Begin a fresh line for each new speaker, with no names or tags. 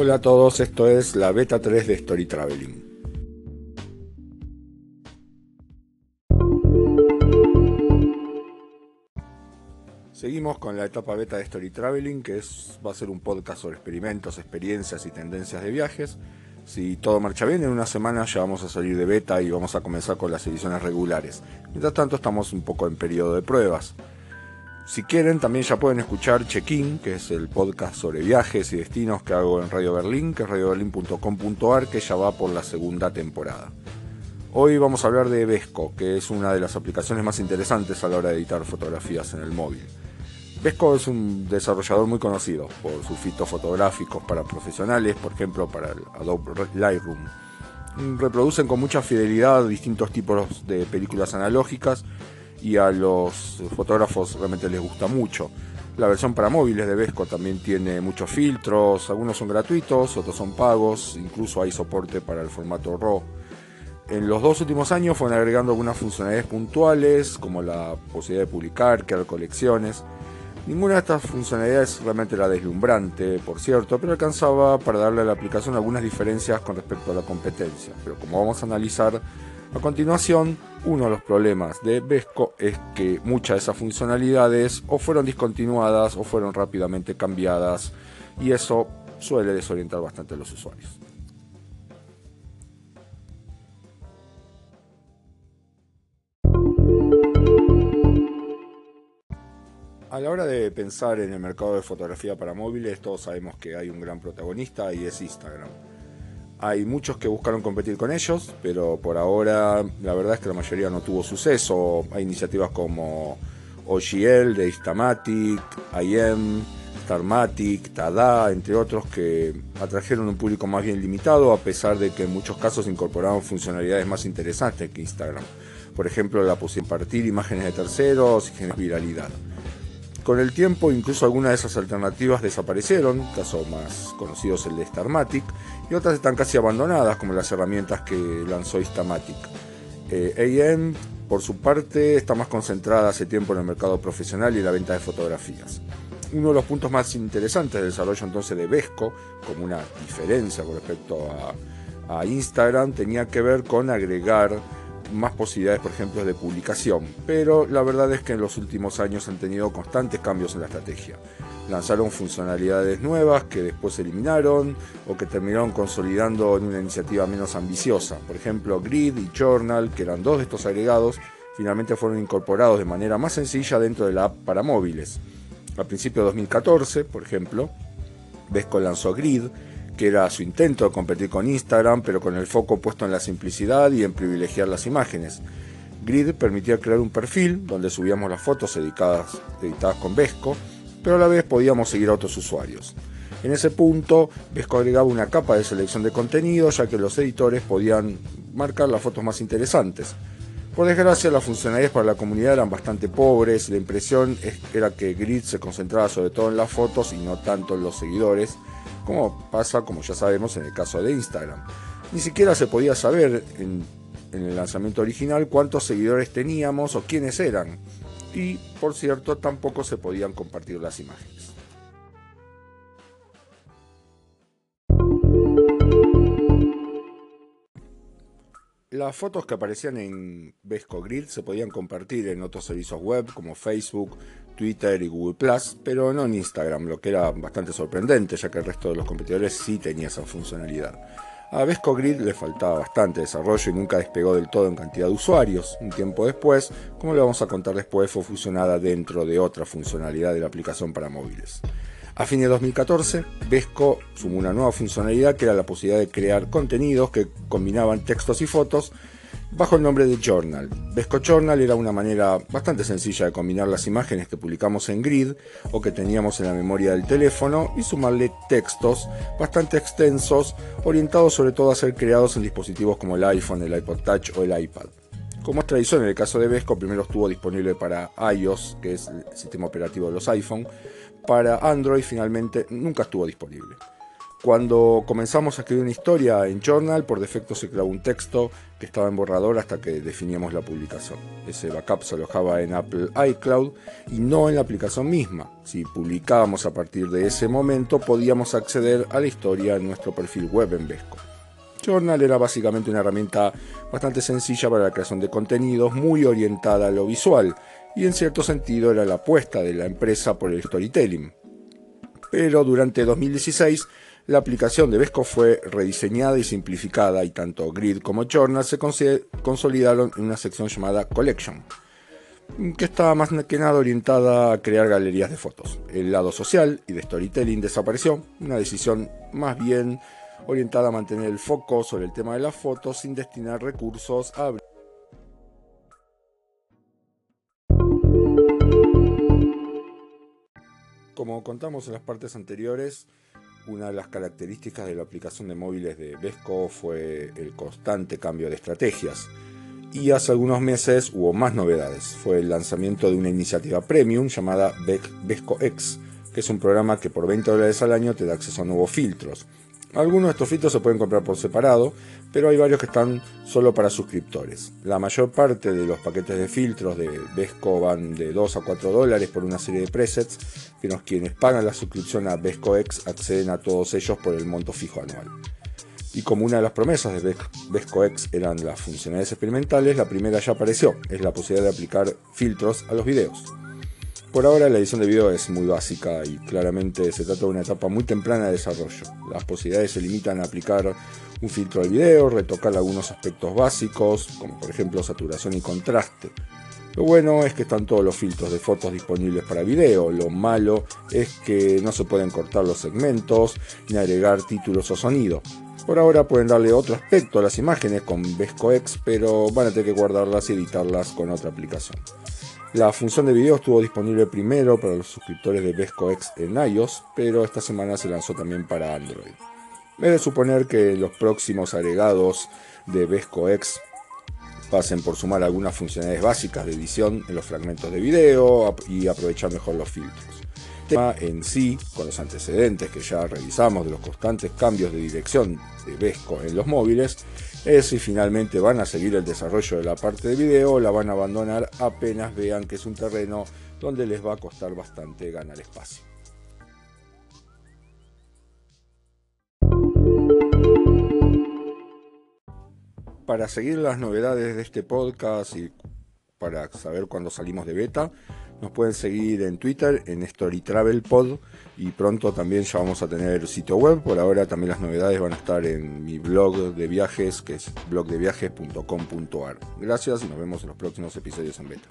Hola a todos, esto es la beta 3 de Story Traveling. Seguimos con la etapa beta de Story Traveling, que es, va a ser un podcast sobre experimentos, experiencias y tendencias de viajes. Si todo marcha bien, en una semana ya vamos a salir de beta y vamos a comenzar con las ediciones regulares. Mientras tanto, estamos un poco en periodo de pruebas. Si quieren, también ya pueden escuchar Check-in, que es el podcast sobre viajes y destinos que hago en Radio Berlín, que es radioberlin.com.ar, que ya va por la segunda temporada. Hoy vamos a hablar de Vesco, que es una de las aplicaciones más interesantes a la hora de editar fotografías en el móvil. Vesco es un desarrollador muy conocido por sus fitos fotográficos para profesionales, por ejemplo para el Adobe Lightroom. Reproducen con mucha fidelidad distintos tipos de películas analógicas y a los fotógrafos realmente les gusta mucho. La versión para móviles de Vesco también tiene muchos filtros, algunos son gratuitos, otros son pagos, incluso hay soporte para el formato RAW. En los dos últimos años fueron agregando algunas funcionalidades puntuales, como la posibilidad de publicar, crear colecciones, Ninguna de estas funcionalidades realmente era deslumbrante, por cierto, pero alcanzaba para darle a la aplicación algunas diferencias con respecto a la competencia. Pero como vamos a analizar a continuación, uno de los problemas de Vesco es que muchas de esas funcionalidades o fueron discontinuadas o fueron rápidamente cambiadas y eso suele desorientar bastante a los usuarios. A la hora de pensar en el mercado de fotografía para móviles, todos sabemos que hay un gran protagonista y es Instagram. Hay muchos que buscaron competir con ellos, pero por ahora la verdad es que la mayoría no tuvo suceso. Hay iniciativas como OGL de Instamatic, IM, Starmatic, Tada, entre otros, que atrajeron un público más bien limitado, a pesar de que en muchos casos incorporaron funcionalidades más interesantes que Instagram. Por ejemplo, la posibilidad de compartir imágenes de terceros y viralidad. Con el tiempo, incluso algunas de esas alternativas desaparecieron, caso más conocidos el de Starmatic, y otras están casi abandonadas, como las herramientas que lanzó Instamatic. Eh, AM, por su parte, está más concentrada hace tiempo en el mercado profesional y la venta de fotografías. Uno de los puntos más interesantes del desarrollo entonces de Vesco, como una diferencia con respecto a Instagram, tenía que ver con agregar más posibilidades, por ejemplo, de publicación. Pero la verdad es que en los últimos años han tenido constantes cambios en la estrategia. Lanzaron funcionalidades nuevas que después eliminaron o que terminaron consolidando en una iniciativa menos ambiciosa. Por ejemplo, Grid y Journal, que eran dos de estos agregados, finalmente fueron incorporados de manera más sencilla dentro de la app para móviles. A principios de 2014, por ejemplo, Vesco lanzó Grid, que era su intento de competir con Instagram, pero con el foco puesto en la simplicidad y en privilegiar las imágenes. Grid permitía crear un perfil donde subíamos las fotos editadas, con Vesco, pero a la vez podíamos seguir a otros usuarios. En ese punto, Vesco agregaba una capa de selección de contenido, ya que los editores podían marcar las fotos más interesantes. Por desgracia, las funcionalidades para la comunidad eran bastante pobres, la impresión era que Grid se concentraba sobre todo en las fotos y no tanto en los seguidores, como pasa, como ya sabemos, en el caso de Instagram. Ni siquiera se podía saber en, el lanzamiento original cuántos seguidores teníamos o quiénes eran. Y, por cierto, tampoco se podían compartir las imágenes. Las fotos que aparecían en Vesco Grid se podían compartir en otros servicios web como Facebook, Twitter y Google Plus, pero no en Instagram, lo que era bastante sorprendente, ya que el resto de los competidores sí tenía esa funcionalidad. A Vesco Grid le faltaba bastante desarrollo y nunca despegó del todo en cantidad de usuarios. Un tiempo después, como le vamos a contar después, fue fusionada dentro de otra funcionalidad de la aplicación para móviles. A fin de 2014, Vesco sumó una nueva funcionalidad que era la posibilidad de crear contenidos que combinaban textos y fotos bajo el nombre de Journal. Vesco Journal era una manera bastante sencilla de combinar las imágenes que publicamos en Grid o que teníamos en la memoria del teléfono y sumarle textos bastante extensos, orientados sobre todo a ser creados en dispositivos como el iPhone, el iPod Touch o el iPad. Como es tradición en el caso de Vesco, primero estuvo disponible para iOS, que es el sistema operativo de los iPhone, para Android finalmente nunca estuvo disponible. Cuando comenzamos a escribir una historia en Journal, por defecto se clavó un texto que estaba en borrador hasta que definíamos la publicación. Ese backup se alojaba en Apple iCloud y no en la aplicación misma. Si publicábamos a partir de ese momento, podíamos acceder a la historia en nuestro perfil web en Vesco. Journal era básicamente una herramienta bastante sencilla para la creación de contenidos, muy orientada a lo visual, y en cierto sentido era la apuesta de la empresa por el storytelling. Pero durante 2016 la aplicación de Vesco fue rediseñada y simplificada y tanto Grid como Journal se consolidaron en una sección llamada Collection, que estaba más que nada orientada a crear galerías de fotos. El lado social y de storytelling desapareció, una decisión más bien orientada a mantener el foco sobre el tema de las fotos sin destinar recursos a Como contamos en las partes anteriores, una de las características de la aplicación de móviles de Vesco fue el constante cambio de estrategias. Y hace algunos meses hubo más novedades. Fue el lanzamiento de una iniciativa premium llamada Vesco X, que es un programa que por 20 dólares al año te da acceso a nuevos filtros. Algunos de estos filtros se pueden comprar por separado, pero hay varios que están solo para suscriptores. La mayor parte de los paquetes de filtros de Vesco van de 2 a 4 dólares por una serie de presets, que quienes pagan la suscripción a Vesco X acceden a todos ellos por el monto fijo anual. Y como una de las promesas de Vesco X eran las funcionalidades experimentales, la primera ya apareció, es la posibilidad de aplicar filtros a los videos. Por ahora la edición de video es muy básica y claramente se trata de una etapa muy temprana de desarrollo. Las posibilidades se limitan a aplicar un filtro al video, retocar algunos aspectos básicos, como por ejemplo saturación y contraste. Lo bueno es que están todos los filtros de fotos disponibles para video, lo malo es que no se pueden cortar los segmentos ni agregar títulos o sonido. Por ahora pueden darle otro aspecto a las imágenes con VescoX, pero van a tener que guardarlas y editarlas con otra aplicación. La función de video estuvo disponible primero para los suscriptores de VescoX en iOS, pero esta semana se lanzó también para Android. Es de suponer que los próximos agregados de VescoX pasen por sumar algunas funcionalidades básicas de edición en los fragmentos de video y aprovechar mejor los filtros. El tema en sí, con los antecedentes que ya revisamos de los constantes cambios de dirección de Vesco en los móviles, es si finalmente van a seguir el desarrollo de la parte de video o la van a abandonar apenas vean que es un terreno donde les va a costar bastante ganar espacio. Para seguir las novedades de este podcast y para saber cuándo salimos de beta, nos pueden seguir en Twitter, en StoryTravelPod y pronto también ya vamos a tener sitio web. Por ahora también las novedades van a estar en mi blog de viajes, que es blogdeviajes.com.ar. Gracias y nos vemos en los próximos episodios en beta.